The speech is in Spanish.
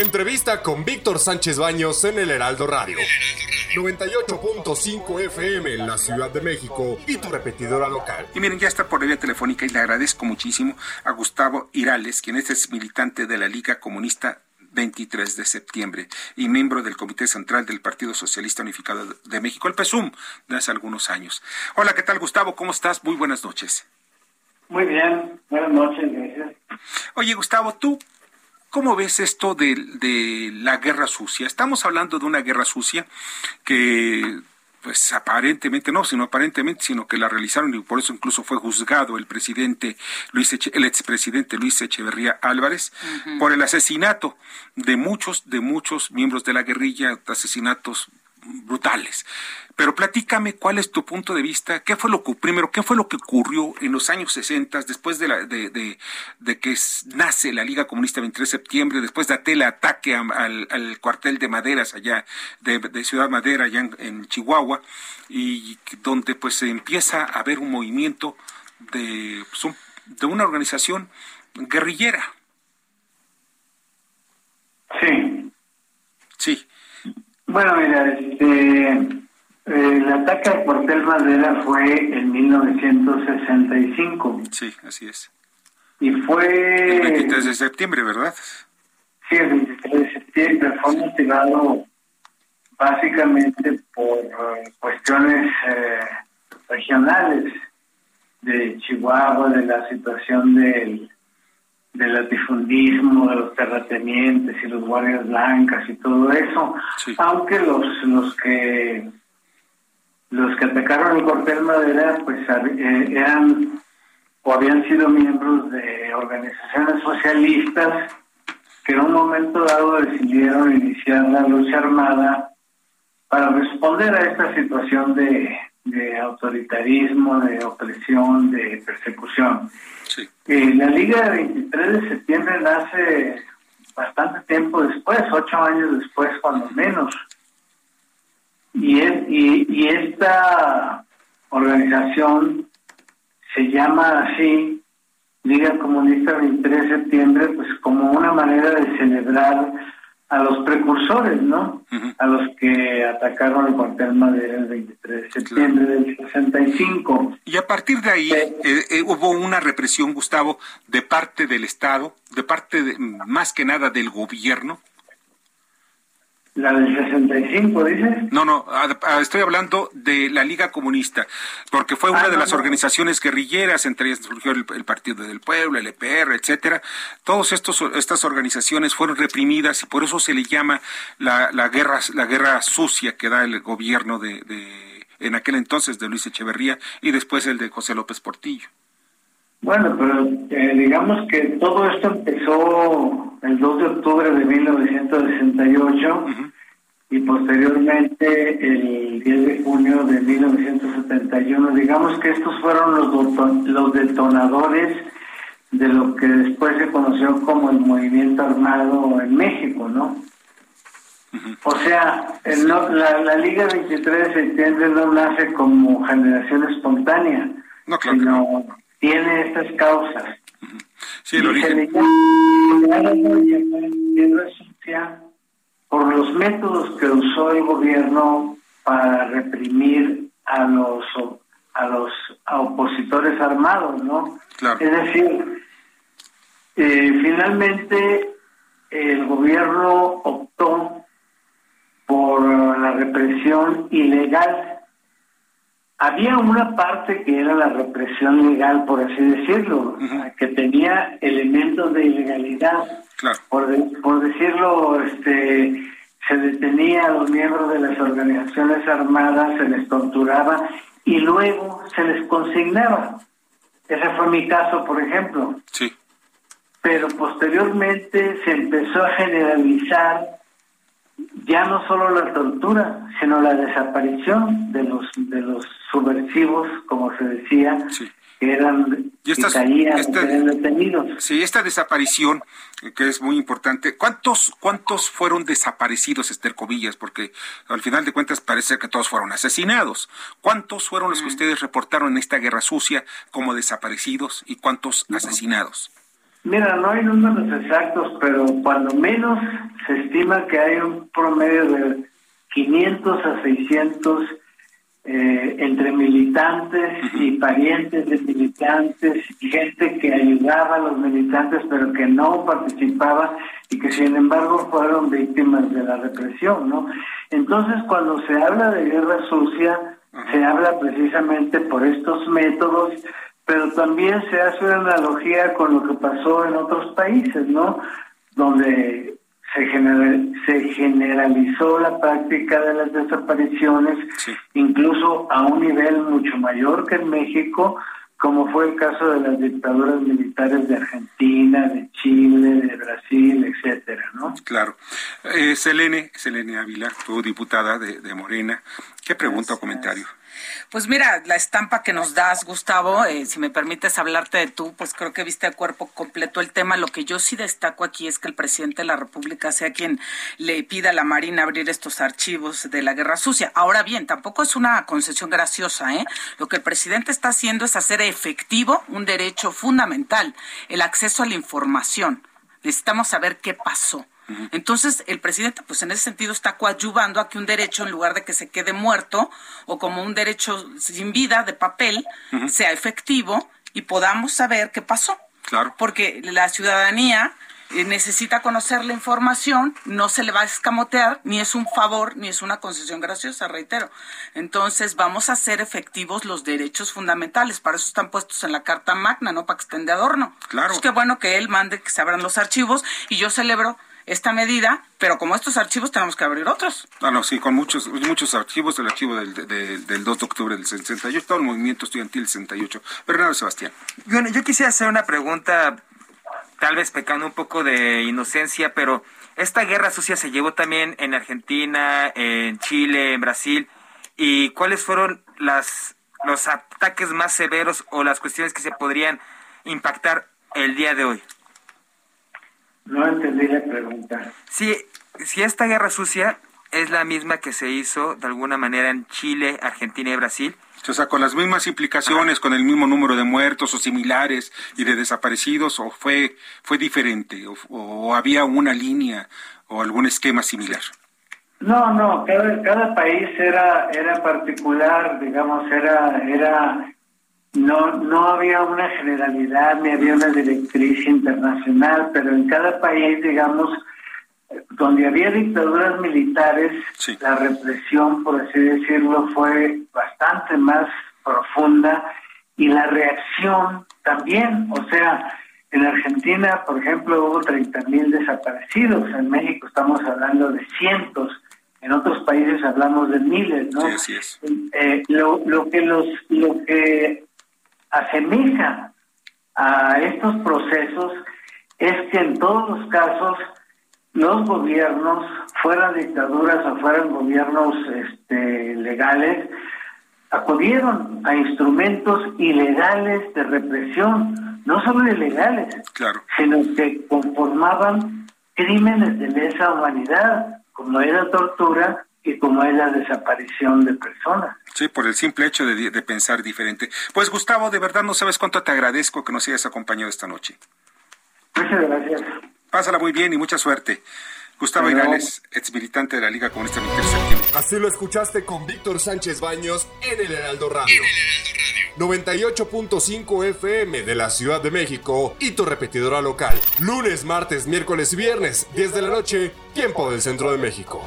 Entrevista con Víctor Sánchez Baños en el Heraldo Radio. 98.5 FM en la Ciudad de México y tu repetidora local. Y miren, ya está por la vía telefónica y le agradezco muchísimo a Gustavo Irales, quien es militante de la Liga Comunista 23 de septiembre y miembro del Comité Central del Partido Socialista Unificado de México, el PESUM, de hace algunos años. Hola, ¿qué tal Gustavo? ¿Cómo estás? Muy buenas noches. Muy bien, buenas noches, gracias. Oye, Gustavo, ¿tú cómo ves esto de, de la guerra sucia? Estamos hablando de una guerra sucia que pues aparentemente no, sino aparentemente, sino que la realizaron y por eso incluso fue juzgado el presidente Luis el expresidente Luis Echeverría Álvarez por el asesinato de muchos de muchos miembros de la guerrilla, asesinatos brutales. Platícame cuál es tu punto de vista, qué fue lo que, primero, qué fue lo que ocurrió en los años 60, después de, la, de, de, que nace la Liga Comunista 23 de septiembre, después de aquel ataque al, al, cuartel de Maderas allá, de, Ciudad Madera, allá en, Chihuahua, y donde pues se empieza a ver un movimiento de, pues, de una organización guerrillera. Sí. Sí. Bueno, mira, este el ataque al cuartel Madera fue en 1965. Sí, así es. Y fue... El 23 de septiembre, ¿verdad? Sí, el 23 de septiembre. Fue motivado básicamente por eh, cuestiones eh, regionales de Chihuahua, de la situación del, del latifundismo, de los terratenientes y los guardias blancas y todo eso. Aunque los, los que los que atacaron el cuartel Madera pues eh, eran o habían sido miembros de organizaciones socialistas que en un momento dado decidieron iniciar la lucha armada para responder a esta situación de, autoritarismo, de opresión, de persecución. Eh, la Liga de 23 de septiembre nace bastante tiempo después, ocho años después, cuando menos. Y, es, y, esta organización se llama así, Liga Comunista 23 de septiembre, pues como una manera de celebrar a los precursores, ¿no? A los que atacaron el cuartel Madera el 23 de septiembre del 65. Y a partir de ahí eh, eh, hubo una represión, Gustavo, de parte del Estado, de parte de, más que nada del gobierno, la del 65, dices? No, no, estoy hablando de la Liga Comunista, porque fue una ah, de las organizaciones guerrilleras, entre ellas surgió el, Partido del Pueblo, el EPR, etcétera. Todas estas organizaciones fueron reprimidas y por eso se le llama la, la guerra la guerra sucia que da el gobierno de, de en aquel entonces de Luis Echeverría y después el de José López Portillo. Bueno, pero eh, digamos que todo esto empezó el 2 de octubre de 1968 y posteriormente el 10 de junio de 1971. Digamos que estos fueron los, los detonadores de lo que después se conoció como el movimiento armado en México, ¿no? O sea, la, la, Liga 23 de septiembre no nace como generación espontánea, sino tiene estas causas. Sí, el origen. Por los métodos que usó el gobierno para reprimir a los a los opositores armados, ¿no? Es decir, eh, finalmente el gobierno optó por la represión ilegal había una parte que era la represión legal, por así decirlo, que tenía elementos de ilegalidad. Por, por decirlo, este, se detenía a los miembros de las organizaciones armadas, se les torturaba y luego se les consignaba. Ese fue mi caso, por ejemplo. Sí. Pero posteriormente se empezó a generalizar ya no solo la tortura, sino la desaparición de los de los subversivos, como se decía, que eran y detenidos. Sí, esta desaparición que es muy importante. ¿Cuántos cuántos fueron desaparecidos, Esther Cobillas? Porque al final de cuentas parece que todos fueron asesinados. ¿Cuántos fueron los que ustedes reportaron en esta guerra sucia como desaparecidos y cuántos asesinados? Mira, no hay números exactos, pero cuando menos se estima que hay un promedio de 500 a 600 eh, entre militantes y parientes de militantes y gente que ayudaba a los militantes pero que no participaba y que sin embargo fueron víctimas de la represión, ¿no? Entonces cuando se habla de guerra sucia, se habla precisamente por estos métodos, pero también se hace una analogía con lo que pasó en otros países, ¿no? Donde se, se generalizó la práctica de las desapariciones, incluso a un nivel mucho mayor que en México, como fue el caso de las dictaduras militares de Argentina, de Chile, de ¿no? Claro. Eh, Selene, Selene Ávila, tu diputada de, de Morena, ¿qué pregunta o comentario? Pues mira, la estampa que nos das, Gustavo, eh, si me permites hablarte de tú, pues creo que viste a cuerpo completo el tema. Lo que yo sí destaco aquí es que el presidente de la República sea quien le pida a la Marina abrir estos archivos de la guerra sucia. Ahora bien, tampoco es una concesión graciosa, ¿eh? Lo que el presidente está haciendo es hacer efectivo un derecho fundamental, el acceso a la información. Necesitamos saber qué pasó. Entonces, el presidente, pues en ese sentido, está coadyuvando a que un derecho, en lugar de que se quede muerto o como un derecho sin vida de papel, sea efectivo y podamos saber qué pasó. Claro. Porque la ciudadanía eh, necesita conocer la información, no se le va a escamotear, ni es un favor, ni es una concesión graciosa, reitero. Entonces vamos a hacer efectivos los derechos fundamentales, para eso están puestos en la Carta Magna, no para que estén de adorno. Claro. Es que bueno que él mande que se abran los archivos y yo celebro esta medida, pero como estos archivos tenemos que abrir otros. Ah, no, sí, con muchos muchos archivos, el archivo del, del 2 de octubre del 68, todo el movimiento estudiantil del 68. Bernardo Sebastián. Bueno, yo quisiera hacer una pregunta, tal vez pecando un poco de inocencia, pero esta guerra sucia se llevó también en Argentina, en Chile, en Brasil, ¿y cuáles fueron las los ataques más severos o las cuestiones que se podrían impactar el día de hoy? No entendí la pregunta. Si, si esta guerra sucia es la misma que se hizo de alguna manera en Chile, Argentina y Brasil. O sea, con las mismas implicaciones, con el mismo número de muertos o similares y de desaparecidos, o fue, fue diferente, o, había una línea o algún esquema similar. No, no, cada, cada país era, era particular, digamos, era, era no, no había una generalidad ni había una directriz internacional, pero en cada país, digamos, donde había dictaduras militares, la represión, por así decirlo, fue bastante más profunda y la reacción también. O sea, en Argentina, por ejemplo, hubo 30 mil desaparecidos, en México estamos hablando de cientos, en otros países hablamos de miles, ¿no? Sí, es. Eh, lo, lo que los, lo que asemeja a estos procesos es que en todos los casos los gobiernos, fueran dictaduras o fueran gobiernos este, legales, acudieron a instrumentos ilegales de represión, no solo ilegales, sino que conformaban crímenes de lesa humanidad, como era tortura y como es la desaparición de personas. Sí, por el simple hecho de, pensar diferente. Pues Gustavo, de verdad no sabes cuánto te agradezco que nos hayas acompañado esta noche. Muchas gracias. Pásala muy bien y mucha suerte. Gustavo Irales, ex militante de la Liga Comunista Así lo escuchaste con Víctor Sánchez Baños en el Heraldo Radio. 98.5 FM de la Ciudad de México y tu repetidora local. Lunes, martes, miércoles y viernes, 10 de la noche, tiempo del centro de México.